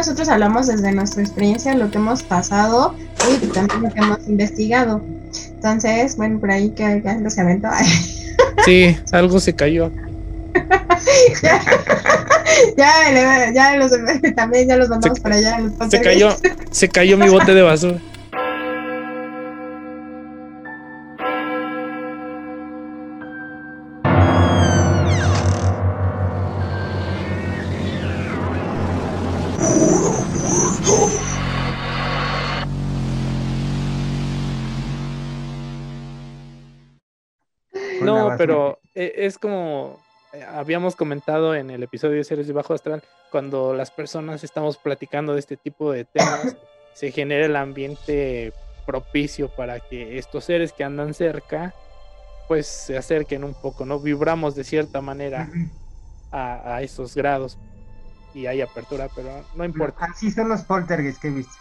nosotros hablamos desde nuestra experiencia, lo que hemos pasado y también lo que hemos investigado. Entonces, bueno, por ahí que, que se aventó. Sí, algo se cayó. ya, ya, los, también ya los mandamos para allá. se cayó, se cayó mi bote de basura. Pero e, es como eh, habíamos comentado en el episodio de Seres de Bajo Astral, cuando las personas estamos platicando de este tipo de temas, se genera el ambiente propicio para que estos seres que andan cerca, pues se acerquen un poco, ¿no? Vibramos de cierta manera a, esos grados y hay apertura, pero no importa. Así son los poltergeists que he visto.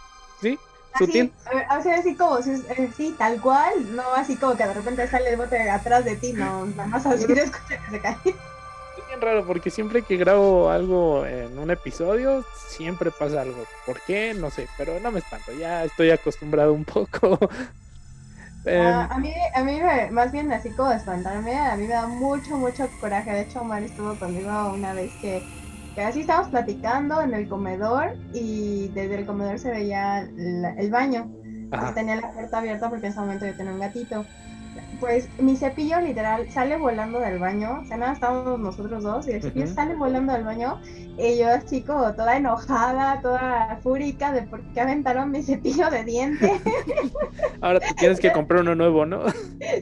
Sí, sutil. Así, así como, eh, sí, tal cual, no así como que de repente sale el bote atrás de ti, no, nada más así que se cae bien raro porque siempre que grabo algo en un episodio, siempre pasa algo. ¿Por qué? No sé, pero no me espanto, ya estoy acostumbrado un poco. Em, ah, a mí, a mí más bien así como espantarme, a mí me da mucho, mucho coraje. De hecho, Omar estuvo conmigo una vez que, que así estábamos platicando en el comedor y desde el comedor se veía el baño. Y tenía la puerta abierta porque en ese momento yo tenía un gatito pues mi cepillo literal sale volando del baño, o sea, nada, estábamos nosotros dos y el cepillo sale volando del baño y yo como toda enojada, toda fúrica de por qué aventaron mi cepillo de dientes. Ahora te tienes que comprar uno nuevo, ¿no?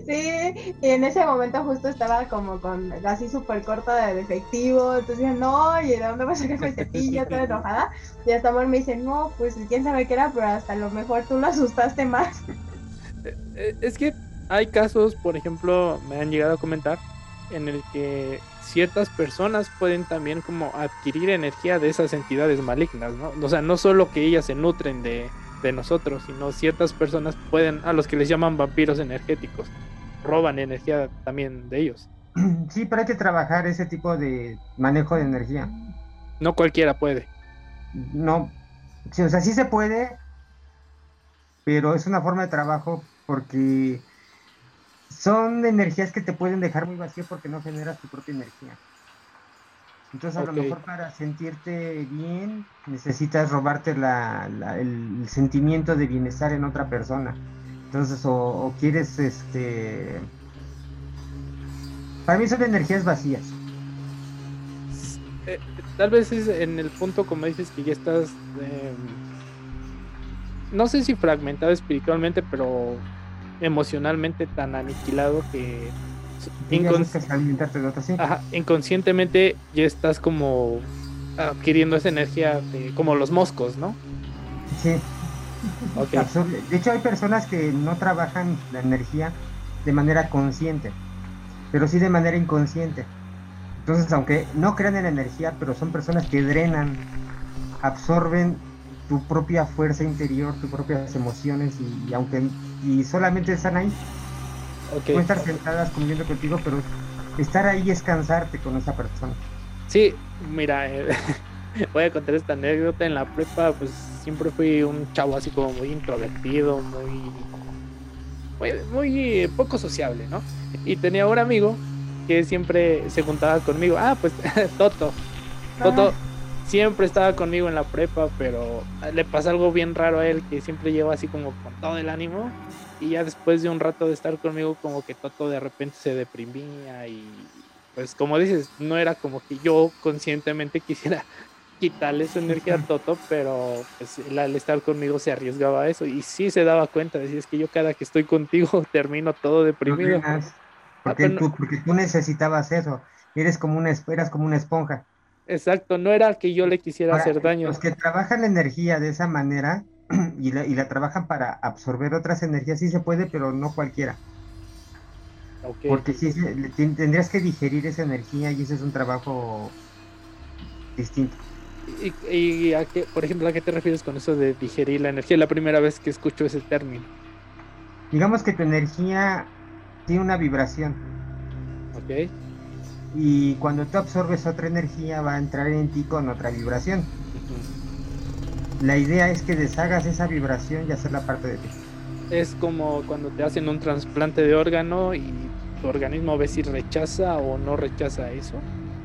Sí, y en ese momento justo estaba como con así súper corta de efectivo, entonces no, ¿y de dónde voy a sacar mi cepillo? Toda enojada. Y hasta amor me dice, no, pues quién sabe qué era, pero hasta lo mejor tú lo asustaste más. Eh, eh, es que hay casos, por ejemplo, me han llegado a comentar, en el que ciertas personas pueden también como adquirir energía de esas entidades malignas, ¿no? O sea, no solo que ellas se nutren de, de nosotros, sino ciertas personas pueden, a los que les llaman vampiros energéticos, roban energía también de ellos. Sí, pero hay que trabajar ese tipo de manejo de energía. No cualquiera puede. No, sí, o sea, sí se puede, pero es una forma de trabajo porque son energías que te pueden dejar muy vacío porque no generas tu propia energía. Entonces a lo mejor para sentirte bien necesitas robarte el sentimiento de bienestar en otra persona. Entonces o, quieres este... Para mí son energías vacías. Eh, tal vez es en el punto como dices que ya estás... Em, no sé si fragmentado espiritualmente, pero emocionalmente tan aniquilado que inconscientemente ya estás como adquiriendo esa energía como los moscos, ¿no? Sí. De hecho hay personas que no trabajan la energía de manera consciente, pero sí de manera inconsciente. Entonces, aunque no crean en la energía, pero son personas que drenan, absorben tu propia fuerza interior, tus propias emociones y, aunque y solamente están ahí. Okay. estar sentadas conviviendo contigo, pero estar ahí es cansarte con esa persona. Sí, mira, eh, voy a contar esta anécdota. En la prepa, pues siempre fui un chavo así como muy introvertido, muy, muy, muy poco sociable, ¿no? Y tenía un amigo que siempre se juntaba conmigo. Ah, pues Toto. Toto, siempre estaba conmigo en la prepa, pero le pasa algo bien raro a él que siempre lleva así como con todo el ánimo y ya después de un rato de estar conmigo como que Toto de repente se deprimía y pues como dices, no era como que yo conscientemente quisiera quitarle su energía a Toto, pero pues, al estar conmigo se arriesgaba a eso y sí se daba cuenta, decía es que yo cada que estoy contigo termino todo deprimido. porque, tú, porque tú necesitabas eso, eres como una, eras como una esponja. Exacto, no era que yo le quisiera hacer daño. Los que trabajan la energía de esa manera y la, y la trabajan para absorber otras energías, sí se puede, pero no cualquiera. Porque sí, tendrías que digerir esa energía y ese es un trabajo distinto. ¿Y, y a qué, por ejemplo, a qué te refieres con eso de digerir la energía? La primera vez que escucho ese término. Digamos que tu energía tiene una vibración. Ok y cuando tú absorbes otra energía va a entrar en ti con otra vibración. la idea es que deshagas esa vibración y hacerla parte de ti. Es como cuando te hacen un trasplante de órgano y tu organismo ve si rechaza o no rechaza eso.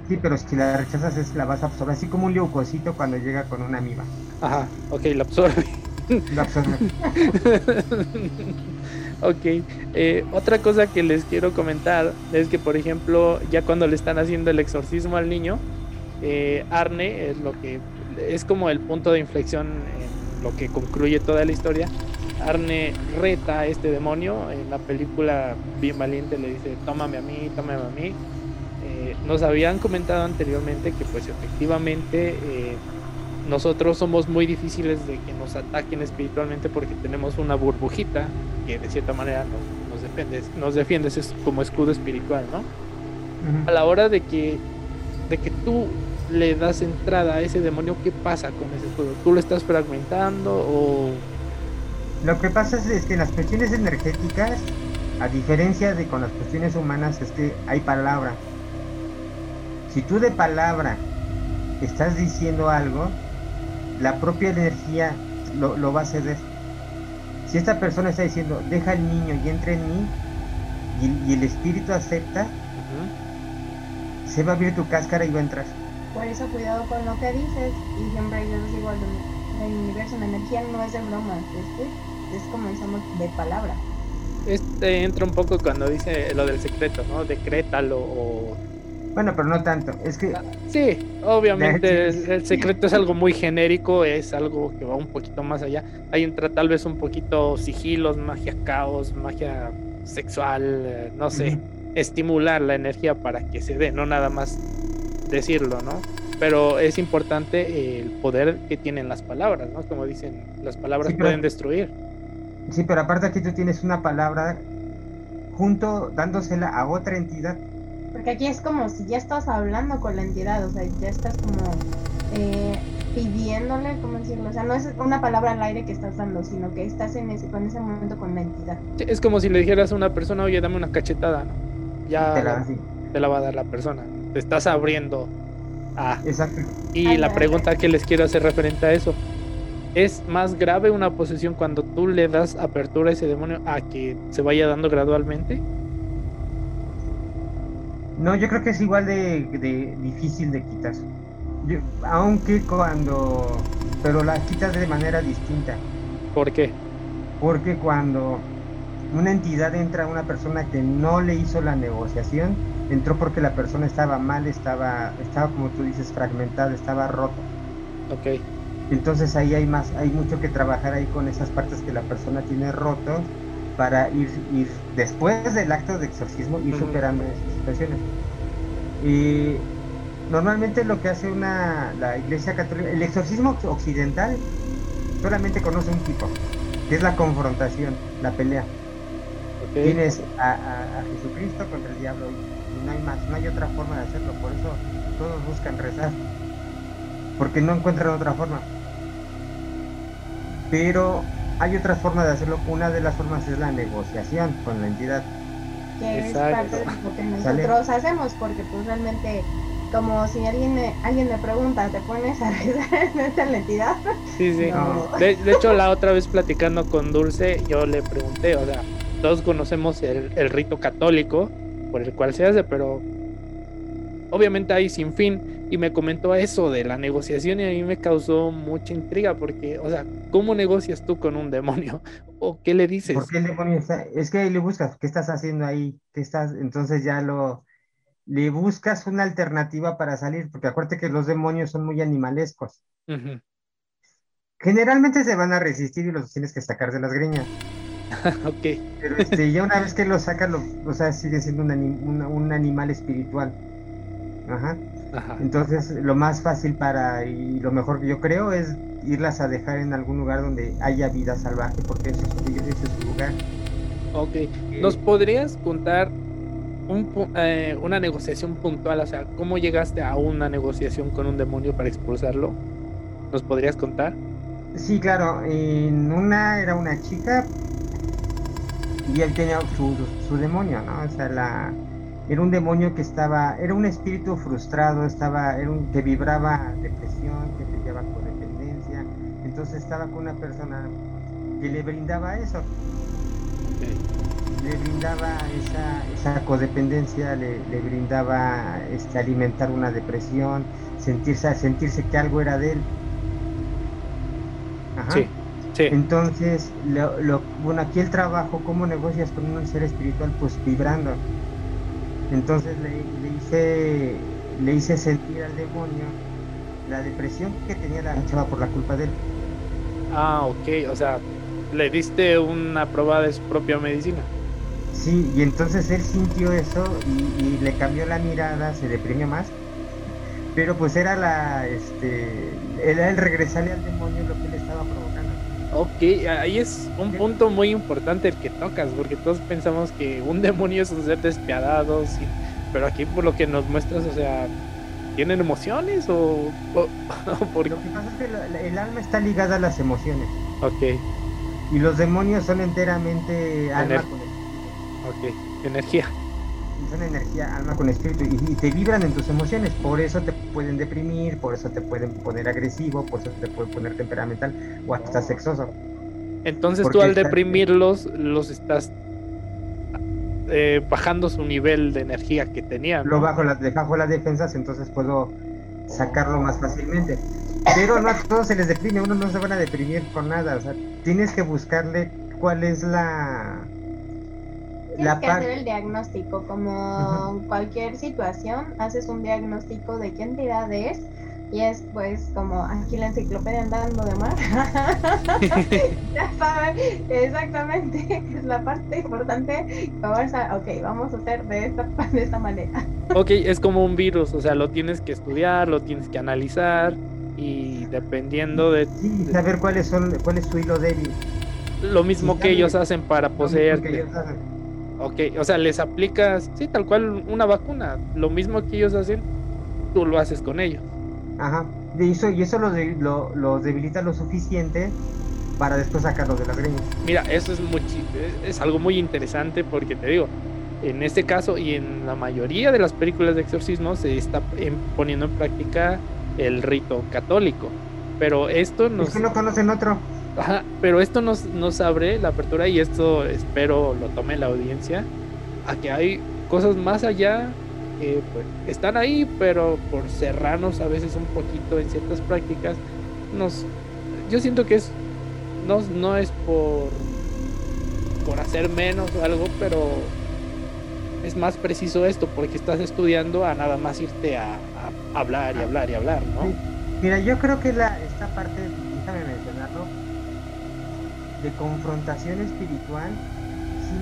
Sí, pero si la rechazas es la vas a absorber, así como un leucocito cuando llega con una amiba. Ajá, ok, la absorbe. La absorbe. ok, eh, otra cosa que les quiero comentar es que, por ejemplo, ya cuando le están haciendo el exorcismo al niño, eh, Arne es lo que es como el punto de inflexión en lo que concluye toda la historia. Arne reta a este demonio. En la película Bien Valiente le dice, tómame a mí, tómame a mí. Eh, nos habían comentado anteriormente que pues efectivamente nosotros somos muy difíciles de que nos ataquen espiritualmente porque tenemos una burbujita que de cierta manera nos, nos nos defiende es como escudo espiritual, ¿no? A la hora de que, de que tú le das entrada a ese demonio, ¿qué pasa con ese escudo? ¿Tú lo estás fragmentando o lo que pasa es, que en las cuestiones energéticas, a diferencia de con las cuestiones humanas, es que hay palabra. Si tú de palabra estás diciendo algo, la propia energía lo, va a ceder. Si esta persona está diciendo, deja al niño y entra en mí, y, el espíritu acepta, se va a abrir tu cáscara y va a entrar. Por eso cuidado con lo que dices, y siempre yo les digo, el universo, la energía no es de broma, ¿sí? es como decimos de palabra. Este entra un poco cuando dice lo del secreto, ¿no? Decrétalo o... Bueno, pero no tanto, es que... Sí, obviamente el secreto es algo muy genérico, es algo que va un poquito más allá. Ahí entra tal vez un poquito sigilos, magia caos, magia sexual, eh, no sé, estimular la energía para que se dé, no nada más decirlo, ¿no? Pero es importante el poder que tienen las palabras, ¿no? Como dicen, las palabras pueden destruir. Sí, pero aparte aquí tú tienes una palabra junto dándosela a otra entidad. Porque aquí es como si ya estás hablando con la entidad, o sea, ya estás como eh, pidiéndole, ¿cómo decirlo? O sea, no es una palabra al aire que estás dando, sino que estás en ese, con ese momento con la entidad. es como si le dijeras a una persona, oye, dame una cachetada, ¿no? Ya te la, te la va a dar la persona. Te estás abriendo a... Exacto. Y la pregunta que les quiero hacer referente a eso, ¿Es más grave una posesión cuando tú le das apertura a ese demonio a que se vaya dando gradualmente? No, yo creo que es igual de, difícil de quitar. aunque cuando... Pero la quitas de manera distinta. ¿Por qué? Porque cuando una entidad entra a una persona que no le hizo la negociación, entró porque la persona estaba mal, estaba, estaba como tú dices, fragmentada, estaba rota. Ok. Entonces ahí hay más, hay mucho que trabajar ahí con esas partes que la persona tiene roto para ir, ir después del acto de exorcismo, ir superando esas Y normalmente lo que hace una la iglesia católica, el exorcismo occidental solamente conoce un tipo, que es la confrontación, la pelea. Tienes a, a, Jesucristo contra el diablo y no hay más, no hay otra forma de hacerlo, por eso todos buscan rezar, porque no encuentran otra forma pero hay otras formas de hacerlo. Una de las formas es la negociación con la entidad. Que es parte de lo que nosotros hacemos, porque pues realmente como si alguien me, alguien me pregunta, ¿te pones a rezar en esta entidad? Sí, sí. De, hecho, la otra vez platicando con Dulce, yo le pregunté, o sea, todos conocemos el, el rito católico por el cual se hace, pero obviamente hay sin fin y me comentó eso de la negociación y a mí me causó mucha intriga porque, o sea, ¿cómo negocias tú con un demonio? ¿O qué le dices? ¿Por qué el demonio está? Es que le buscas, ¿qué estás haciendo ahí? ¿Qué estás? Entonces ya lo le buscas una alternativa para salir, porque acuérdate que los demonios son muy animalescos. Generalmente se van a resistir y los tienes que sacar de las greñas. ok. Pero este, ya una vez que los sacas, lo, o sea, sigue siendo un, un animal espiritual. Ajá. Entonces, lo más fácil para y lo mejor que yo creo es irlas a dejar en algún lugar donde haya vida salvaje, porque eso es, su lugar. Ok. ¿Nos podrías contar eh, una negociación puntual? O sea, ¿cómo llegaste a una negociación con un demonio para expulsarlo? ¿Nos podrías contar? Sí, claro. En una era una chica y él tenía su, su demonio, ¿no? O sea, la era un demonio que estaba, era un espíritu frustrado, estaba, era un, que vibraba depresión, que con dependencia. Entonces estaba con una persona que le brindaba eso. Le brindaba esa, esa codependencia, le, brindaba este, alimentar una depresión, sentirse, sentirse que algo era de él. Sí, sí. Entonces, lo, bueno, aquí el trabajo, ¿cómo negocias con un ser espiritual? Pues vibrando. Entonces le, le hice le hice sentir al demonio la depresión que tenía la chava por la culpa de él. Ah, ok, o sea, le diste una prueba de su propia medicina. Sí, y entonces él sintió eso y, le cambió la mirada, se deprimió más. Pero pues era la, este, era el regresarle al demonio lo que le estaba provocando. Ok, ahí es un punto muy importante el que tocas, porque todos pensamos que un demonio es un ser despiadado, pero aquí por lo que nos muestras, o sea, ¿tienen emociones o, por... Lo que pasa es que el alma está ligada a las emociones. Ok. Y los demonios son enteramente alma con espíritu. Ok, energía. Son energía, alma con espíritu y, te vibran en tus emociones. Por eso te pueden deprimir, por eso te pueden poner agresivo, por eso te pueden poner temperamental o hasta sexoso. Entonces tú al deprimirlos los estás eh, bajando su nivel de energía que tenía. Lo bajo, las, bajo las defensas, entonces puedo sacarlo más fácilmente. Pero no a todos se les deprime, uno no se van a deprimir con nada. O sea, tienes que buscarle cuál es la. Tienes que hacer el diagnóstico, como cualquier situación, haces un diagnóstico de qué entidad es y es pues como aquí la enciclopedia andando de mar. ya saben exactamente es la parte importante. Vamos a, ok, vamos a hacer de esta, de esta manera. ok, es como un virus, o sea, lo tienes que estudiar, lo tienes que analizar y dependiendo de... Sí, saber cuáles son, cuál es su hilo débil. Lo mismo que ellos hacen para poseerte. Ok, o sea, les aplicas, sí, tal cual una vacuna. Lo mismo que ellos hacen, tú lo haces con ellos. Ajá. Y eso, y eso los, lo, debilita lo suficiente para después sacarlos de las greñas. Mira, eso es, muy, es algo muy interesante porque te digo, en este caso y en la mayoría de las películas de exorcismo se está poniendo en práctica el rito católico. Pero esto nos... Es que no conocen otro. Ajá, pero esto nos, nos abre la apertura y esto espero lo tome la audiencia a que hay cosas más allá pues, están ahí, pero por cerrarnos a veces un poquito en ciertas prácticas, nos, yo siento que es, no, no es por, por hacer menos o algo, pero es más preciso esto, porque estás estudiando a nada más irte a, hablar y hablar y hablar, ¿no? Mira, yo creo que la, esta parte, de confrontación espiritual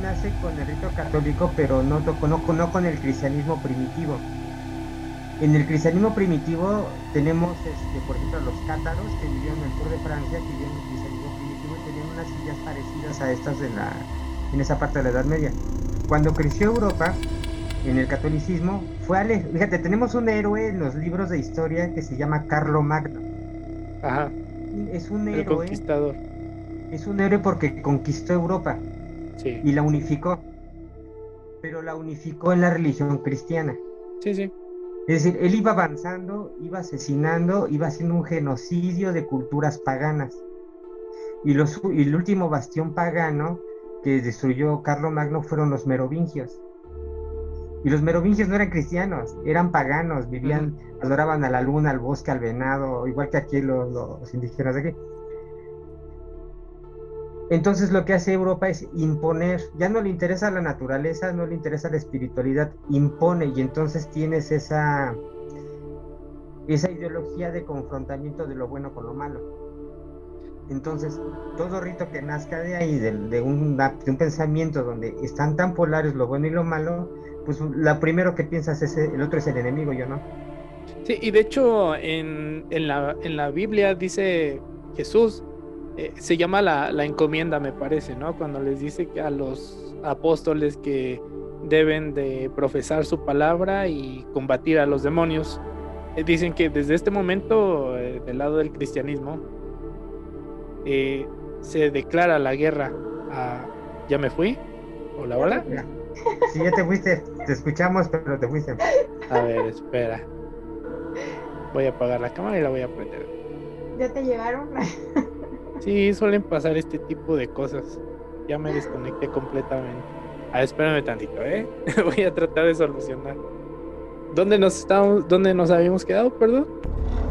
nace con el rito católico, pero no, no, no con el cristianismo primitivo. En el cristianismo primitivo tenemos, este, por ejemplo, los cátaros que vivieron en el sur de Francia, que vivían en el cristianismo primitivo y tenían unas sillas parecidas a estas en, la, en esa parte de la Edad Media. Cuando creció Europa, en el catolicismo, fue Ale Fíjate, tenemos un héroe en los libros de historia que se llama Carlo Magno. Ajá. Es un héroe. conquistador. Es un héroe porque conquistó Europa y la unificó. Pero la unificó en la religión cristiana. Sí, sí. Es decir, él iba avanzando, iba asesinando, iba haciendo un genocidio de culturas paganas. Y, los, y el último bastión pagano que destruyó Carlo Magno fueron los merovingios. Y los merovingios no eran cristianos, eran paganos, vivían, adoraban a la luna, al bosque, al venado, igual que aquí los, los indígenas de aquí. Entonces lo que hace Europa es imponer, ya no le interesa la naturaleza, no le interesa la espiritualidad, impone y entonces tienes esa, esa ideología de confrontamiento de lo bueno con lo malo. Entonces, todo rito que nazca de ahí, de, un, de un pensamiento donde están tan polares lo bueno y lo malo, pues lo primero que piensas es el otro es el enemigo, yo no. Sí, y de hecho en, en, la, en la Biblia dice Jesús eh, se llama la, encomienda, me parece, ¿no? Cuando les dice que a los apóstoles que deben de profesar su palabra y combatir a los demonios. Eh, dicen que desde este momento, eh, del lado del cristianismo, se declara la guerra a... ¿Ya me fui? ¿Hola, hola? Sí, ya te fuiste, te escuchamos, pero te fuiste. A ver, espera. Voy a apagar la cámara y la voy a prender. ¿Ya te llegaron? Sí, suelen pasar este tipo de cosas. Ya me desconecté completamente. Ah, espérame tantito, ¿eh? Voy a tratar de solucionar. ¿Dónde nos estamos, dónde nos habíamos quedado, perdón?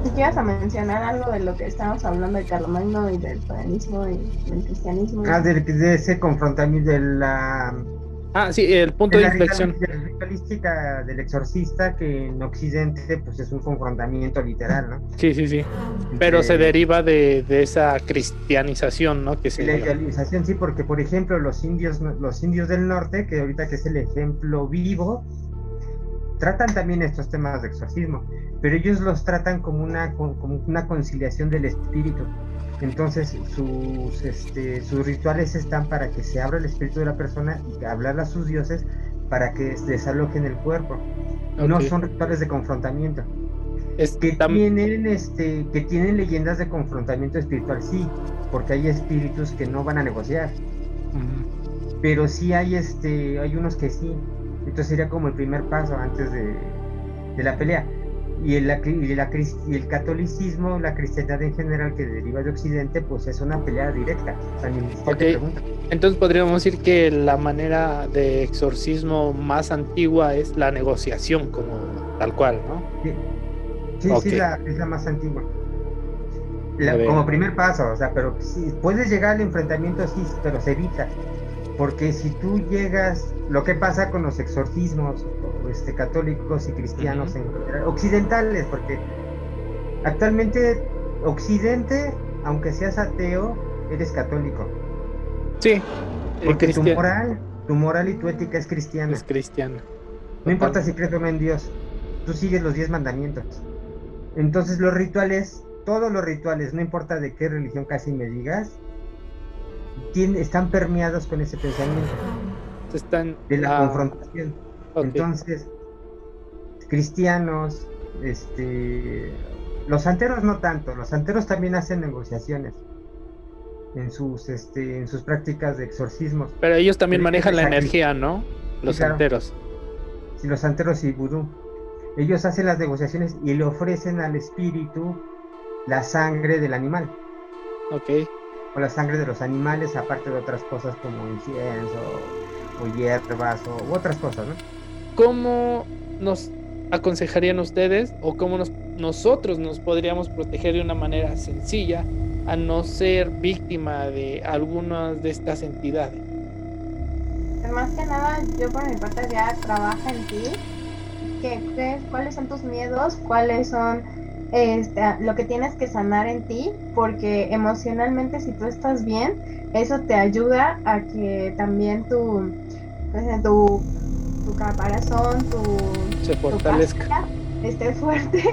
Si quieres a mencionar algo de lo que estábamos hablando de Carlomagno y del paganismo y del cristianismo. Ah, de ese confrontamiento de la Ah, sí, el punto de, inflexión. La ritualística del exorcista que en Occidente pues es un confrontamiento literal, ¿no? Sí, sí, sí. Pero se deriva de, esa cristianización, ¿no? Que se la idealización, sí, porque por ejemplo los indios, los indios del norte, que ahorita que es el ejemplo vivo, tratan también estos temas de exorcismo, pero ellos los tratan como una, como una conciliación del espíritu. Entonces sus, este, sus rituales están para que se abra el espíritu de la persona y hablar a sus dioses para que desalojen el cuerpo. No son rituales de confrontamiento. Es que tienen, este, que tienen leyendas de confrontamiento espiritual, sí, porque hay espíritus que no van a negociar. Pero sí hay, este, hay unos que sí. Entonces sería como el primer paso antes de, de la pelea y el, y, el catolicismo, la cristiandad en general que deriva de Occidente, pues es una pelea directa. Entonces podríamos decir que la manera de exorcismo más antigua es la negociación, como tal cual, ¿no? Sí, sí, la, es la más antigua. como primer paso, o sea, pero sí, puedes llegar al enfrentamiento, sí, pero se evita. Porque si tú llegas, lo que pasa con los exorcismos este, católicos y cristianos occidentales, porque actualmente Occidente, aunque seas ateo, eres católico. Sí. Porque tu moral, tu moral y tu ética es cristiana. Es cristiana. No importa si crees o no en Dios, tú sigues los diez mandamientos. Entonces los rituales, todos los rituales, no importa de qué religión casi me digas, están permeados con ese pensamiento. Están, de la confrontación. Entonces, cristianos, este, los santeros no tanto, los santeros también hacen negociaciones en sus, este, en sus prácticas de exorcismos. Pero ellos también manejan la energía, ¿no? Los santeros. Sí, los santeros y vudú. Ellos hacen las negociaciones y le ofrecen al espíritu la sangre del animal. Ok o la sangre de los animales, aparte de otras cosas como incienso o hierbas o otras cosas, ¿no? ¿Cómo nos aconsejarían ustedes o cómo nos, nosotros nos podríamos proteger de una manera sencilla a no ser víctima de algunas de estas entidades? Más que nada, yo por mi parte ya trabajo en ti. ¿Qué, ¿Cuáles son tus miedos? ¿Cuáles son este, lo que tienes que sanar en ti, porque emocionalmente si tú estás bien, eso te ayuda a que también tu, pues, tu, tu caparazón, tu, Se fortalezca. esté fuerte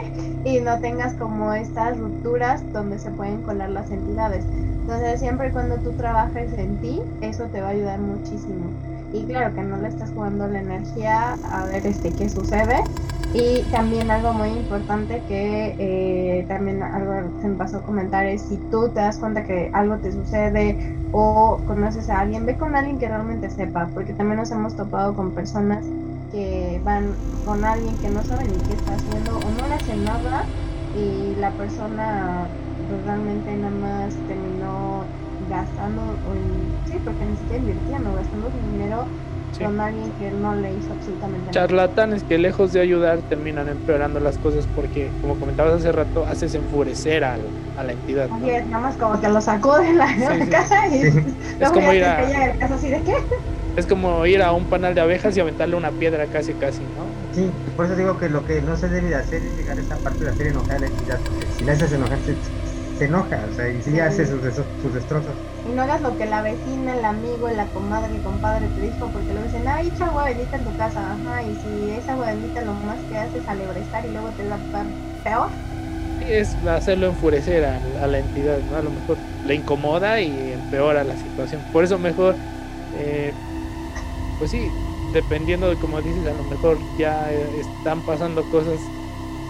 y no tengas como estas rupturas donde se pueden colar las entidades. Entonces siempre cuando tú trabajes en ti, eso te va a ayudar muchísimo. Y claro que no le estás jugando la energía a ver este qué sucede, y también algo muy importante que eh, también algo se me pasó a comentar es si tú te das cuenta que algo te sucede o conoces a alguien, ve con alguien que realmente sepa, porque también nos hemos topado con personas que van con alguien que no sabe ni qué está haciendo o no le hacen nada y la persona pues, realmente nada más terminó gastando, sí, porque ni siquiera invirtiendo, gastando dinero con alguien que no le hizo absolutamente nada. Charlatanes que lejos de ayudar terminan empeorando las cosas porque, como comentabas hace rato, haces enfurecer a, a la entidad. ¿no? es, nada más como que lo sacó de la, casa y es como ir a... así de qué. Es como ir a un panal de abejas y aventarle una piedra casi casi, ¿no? Sí, por eso digo que lo que no se debe de hacer es llegar a esta parte de hacer enojar a la entidad, si la haces enojar se enoja, o sea, y sí, hace sus, sus destrozos. Y no hagas lo que la vecina, el amigo, la comadre, el compadre te dijo, porque luego dicen, ay, echa agua bendita en tu casa, ajá, y si esa agua bendita lo más que hace es alebrestar y luego te la peor. es hacerlo enfurecer a, la entidad, ¿no? A lo mejor le incomoda y empeora la situación. Por eso mejor, eh, pues sí, dependiendo de como dices, a lo mejor ya están pasando cosas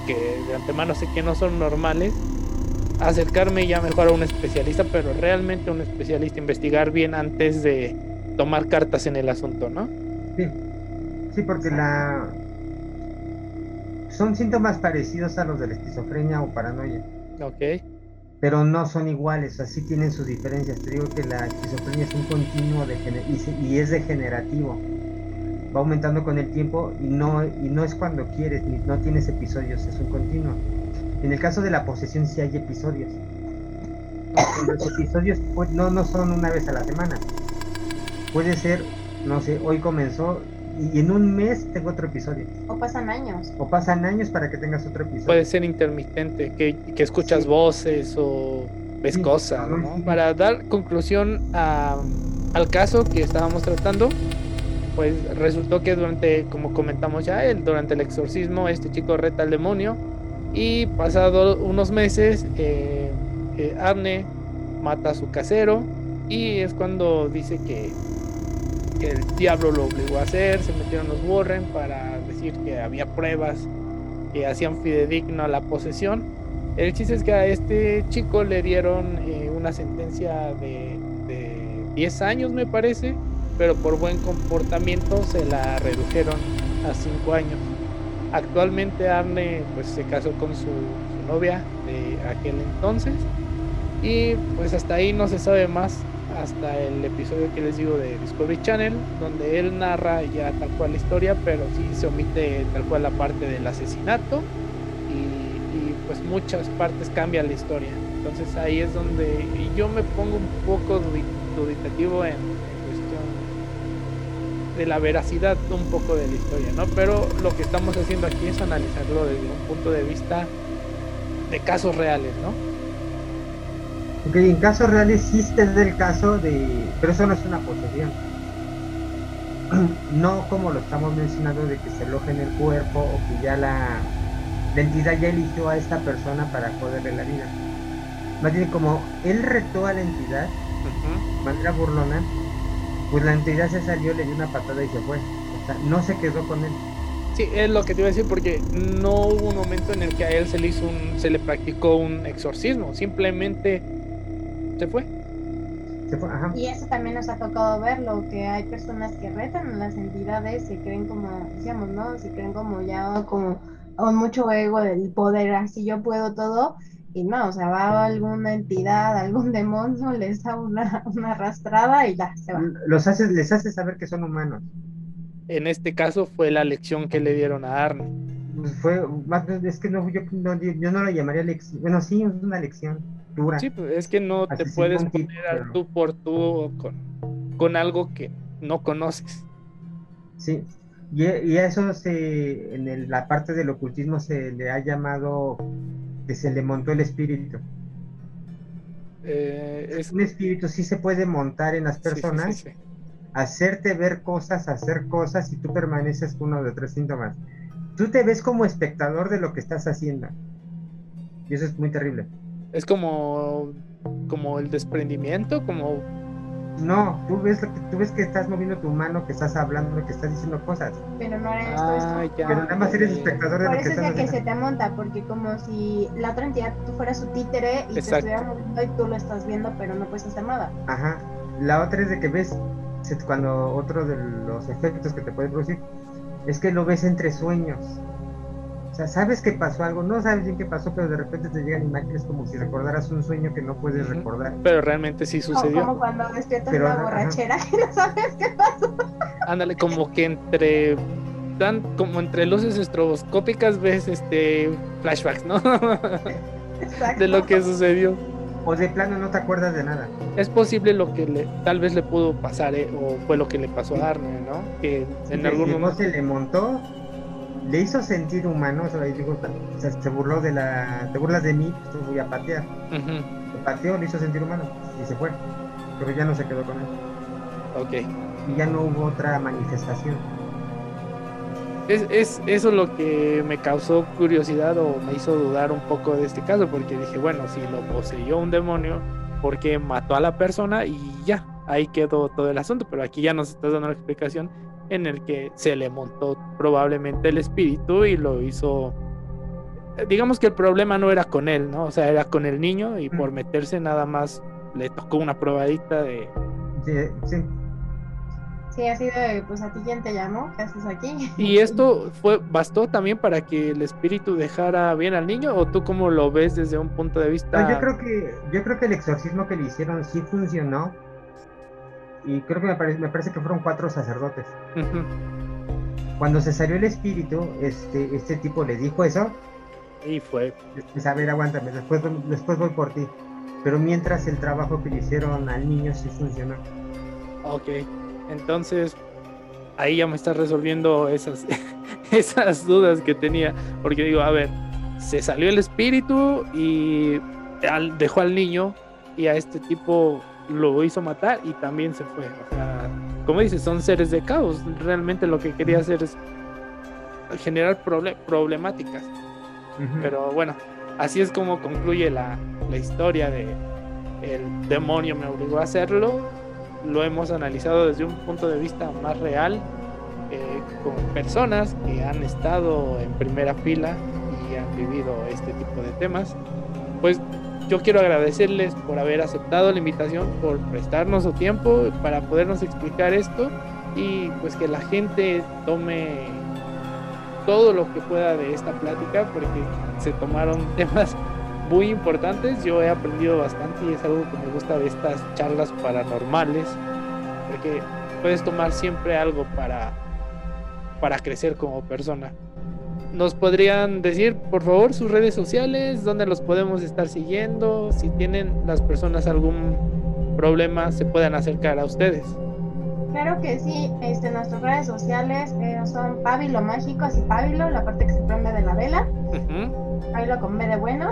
que de antemano sé que no son normales acercarme ya mejor a un especialista, pero realmente un especialista, investigar bien antes de tomar cartas en el asunto, ¿no? Sí, sí, porque la son síntomas parecidos a los de la esquizofrenia o paranoia. Ok. pero no son iguales, así tienen sus diferencias. Te digo que la esquizofrenia es un continuo de y, es degenerativo. Va aumentando con el tiempo y no, y no es cuando quieres, ni no tienes episodios, es un continuo. En el caso de la posesión sí hay episodios. Los episodios pues, no, no son una vez a la semana. Puede ser, no sé, hoy comenzó y en un mes tengo otro episodio. O pasan años. O pasan años para que tengas otro episodio. Puede ser intermitente, que, que escuchas voces o ves cosas, ¿no? Para dar conclusión a, al caso que estábamos tratando, pues resultó que durante, como comentamos ya, él, durante el exorcismo, este chico reta al demonio y pasado unos meses, eh, eh, Arne mata a su casero y es cuando dice que el diablo lo obligó a hacer, se metieron los Warren para decir que había pruebas que hacían fidedigno la posesión. El chiste es que a este chico le dieron eh, una sentencia de, de 10 años, me parece, pero por buen comportamiento se la redujeron a 5 años. Actualmente Arne pues se casó con su, novia de aquel entonces y pues hasta ahí no se sabe más hasta el episodio que les digo de Discovery Channel, donde él narra ya tal cual la historia, pero sí se omite tal cual la parte del asesinato y, pues muchas partes cambian la historia. Entonces ahí es donde yo me pongo un poco duditativo en, de la veracidad un poco de la historia, ¿no? Pero lo que estamos haciendo aquí es analizarlo desde un punto de vista de casos reales, ¿no? Ok, en casos reales existe el caso de. Pero eso no es una posesión. No como lo estamos mencionando de que se aloja en el cuerpo o que ya la, entidad ya eligió a esta persona para joderle la vida. Más bien como él retó a la entidad, de manera burlona, pues la entidad se salió, le dio una patada y se fue. O sea, no se quedó con él. Sí, es lo que te iba a decir porque no hubo un momento en el que a él se le hizo un, se le practicó un exorcismo, simplemente se fue. Y eso también nos ha tocado verlo, que hay personas que retan a las entidades, se creen como, decíamos, ¿no? Se creen como ya como con mucho ego del poder, así yo puedo todo, y no, o sea, va alguna entidad, algún demonio, les da una, una arrastrada y ya, se va. Los hace, les hace saber que son humanos. En este caso fue la lección que le dieron a Arne. Pues fue, es que no, yo, no, yo no lo llamaría lección, bueno, sí, es una lección Sí, pues es que no te puedes poner al tú por tú con, con algo que no conoces. Sí, y, y eso se, en la parte del ocultismo se le ha llamado que se le montó el espíritu. Eh, es... Un espíritu sí se puede montar en las personas, hacerte ver cosas, hacer cosas y tú permaneces con uno de tres síntomas. Tú te ves como espectador de lo que estás haciendo. Y eso es muy terrible. Es como, como el desprendimiento, como... No, tú ves, que, tú ves que estás moviendo tu mano, que estás hablando, que estás diciendo cosas. Pero no eres ah, esto, Pero nada más eres espectador de Por lo que eso es que se te monta, porque como si la otra entidad tú fueras su títere y te estuviera moviendo y tú lo estás viendo, pero no puedes hacer nada. Ajá. La otra es de que ves, cuando otro de los efectos que te puede producir, es que lo ves entre sueños. O sea, sabes que pasó algo, no sabes bien qué pasó, pero de repente te llegan imágenes como si recordaras un sueño que no puedes recordar. Pero realmente sí sucedió. como cuando despiertas pero, una borrachera y no sabes qué pasó. Ándale, como que entre tan como entre luces estroboscópicas ves este flashbacks, ¿no? Exacto. de lo que sucedió. O de plano no te acuerdas de nada. Es posible lo que le, tal vez le pudo pasar, ¿eh? o fue lo que le pasó a Arne, ¿no? Que en algún momento se le montó le hizo sentir humano, o sea, digo, se burló de la, te burlas de mí, pues te voy a patear. Uh pateó, le hizo sentir humano y se fue, pero ya no se quedó con él. Ok. Y ya no hubo otra manifestación. Es, es eso lo que me causó curiosidad o me hizo dudar un poco de este caso, porque dije, bueno, si lo poseyó un demonio, porque mató a la persona y ya, ahí quedó todo el asunto, pero aquí ya nos estás dando la explicación en el que se le montó probablemente el espíritu y lo hizo digamos que el problema no era con él, ¿no? O sea, era con el niño y por meterse nada más le tocó una probadita de... Sí, sí. Sí, así de, pues a ti quién te llamó, ¿qué haces aquí? ¿Y esto fue bastó también para que el espíritu dejara bien al niño o tú cómo lo ves desde un punto de vista? yo creo que yo creo que el exorcismo que le hicieron sí funcionó y creo que me parece, me parece que fueron cuatro sacerdotes. Cuando se salió el espíritu, este este tipo le dijo eso. Y fue. Pues, a ver, aguántame, después después voy por ti. Pero mientras el trabajo que le hicieron al niño sí funcionó. Ok. Entonces, ahí ya me está resolviendo esas, esas dudas que tenía. Porque digo, a ver, se salió el espíritu y dejó al niño y a este tipo lo hizo matar y también se fue. O sea, como dices, son seres de caos. Realmente lo que quería hacer es generar problemáticas. Pero bueno, así es como concluye la, la historia de el demonio me obligó a hacerlo lo hemos analizado desde un punto de vista más real, eh, con personas que han estado en primera fila y han vivido este tipo de temas. Yo quiero agradecerles por haber aceptado la invitación, por prestarnos su tiempo para podernos explicar esto y pues que la gente tome todo lo que pueda de esta plática porque se tomaron temas muy importantes. Yo he aprendido bastante y es algo que me gusta de estas charlas paranormales, porque puedes tomar siempre algo para, para crecer como persona. ¿Nos podrían decir, por favor, sus redes sociales, dónde los podemos estar siguiendo? Si tienen las personas algún problema, se puedan acercar a ustedes. Claro que sí, este, nuestras redes sociales eh, son Pabilo Mágico, así Pabilo, la parte que se prende de la vela. Pabilo con B de bueno.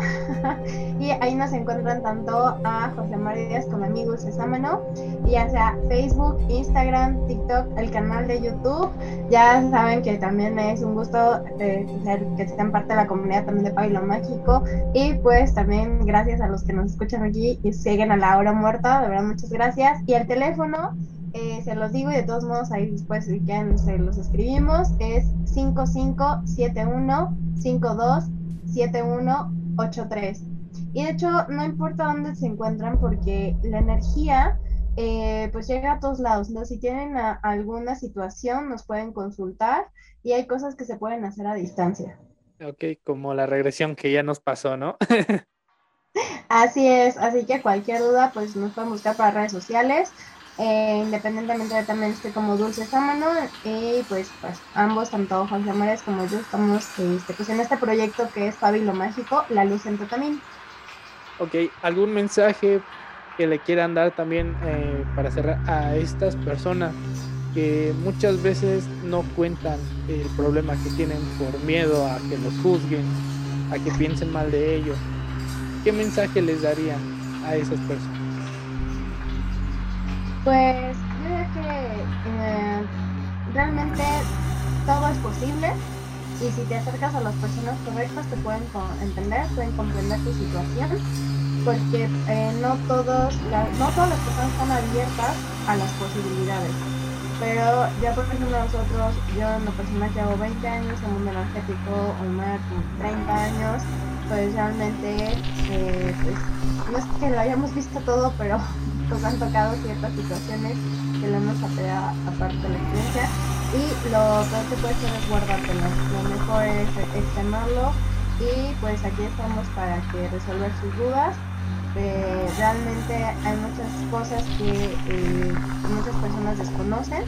y ahí nos encuentran tanto a José María Díaz como a mí, Dulce Sámano, ya sea Facebook, Instagram, TikTok, el canal de YouTube. Ya saben que también es un gusto eh, que estén parte de la comunidad también de Pabilo Mágico. Y pues también gracias a los que nos escuchan aquí y siguen a la hora muerta, de verdad muchas gracias. Y el teléfono eh, se los digo y de todos modos ahí después si quieren se los escribimos, es 5571-527183. Y de hecho no importa dónde se encuentran porque la energía eh, pues llega a todos lados. Entonces si tienen alguna situación nos pueden consultar y hay cosas que se pueden hacer a distancia. Ok, como la regresión que ya nos pasó, ¿no? así es, así que cualquier duda pues nos pueden buscar para redes sociales eh, independientemente de también esté como Dulce Sámano y pues, pues ambos, tanto Juan María como yo, estamos este, pues, en este proyecto que es Fabilo Mágico, La Luz en tu Camino. Ok, ¿algún mensaje que le quieran dar también eh, para cerrar a estas personas que muchas veces no cuentan el problema que tienen por miedo a que los juzguen, a que piensen mal de ellos? ¿Qué mensaje les darían a esas personas? Pues yo creo que eh, realmente todo es posible y si te acercas a las personas correctas te pueden entender, pueden comprender tu situación, porque eh, no, todos, no todas las personas están abiertas a las posibilidades. Pero ya por ejemplo nosotros, yo en lo personal llevo 20 años en mundo energético, Omar 30 años, pues realmente eh, pues, no es que lo hayamos visto todo, pero nos han tocado ciertas situaciones que lo hemos aparte de la experiencia y lo peor que puede ser es guardártelo. Lo mejor es extremarlo y pues aquí estamos para que resolver sus dudas. Eh, realmente hay muchas cosas que eh, muchas personas desconocen,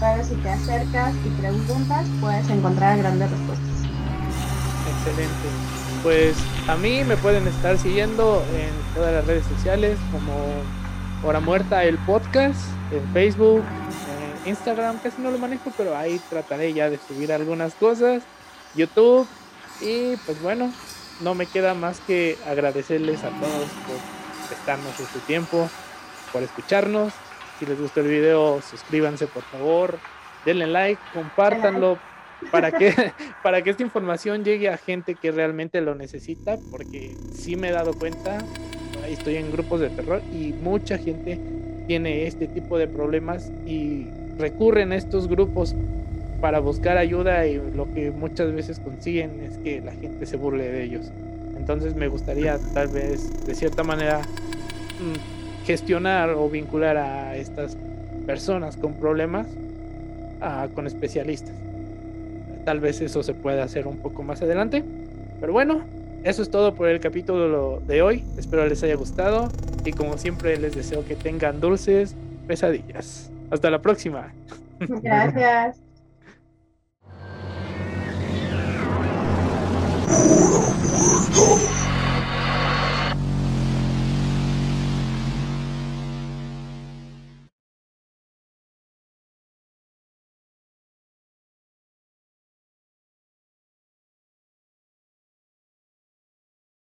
pero si te acercas y preguntas puedes encontrar grandes respuestas. Excelente. Pues a mí me pueden estar siguiendo en todas las redes sociales como Hora Muerta el podcast en Facebook, en Instagram, casi no lo manejo, pero ahí trataré ya de subir algunas cosas, YouTube y pues bueno, no me queda más que agradecerles a todos por prestarnos su tiempo, por escucharnos. Si les gustó el video, suscríbanse por favor, denle like, compártanlo para que, para que esta información llegue a gente que realmente lo necesita, porque sí me he dado cuenta estoy en grupos de terror y mucha gente tiene este tipo de problemas y recurren a estos grupos para buscar ayuda y lo que muchas veces consiguen es que la gente se burle de ellos. Entonces me gustaría tal vez de cierta manera mm, gestionar o vincular a estas personas con problemas con especialistas. Tal vez eso se pueda hacer un poco más adelante. Pero bueno, eso es todo por el capítulo de hoy. Espero les haya gustado y como siempre les deseo que tengan dulces pesadillas. Hasta la próxima. Gracias.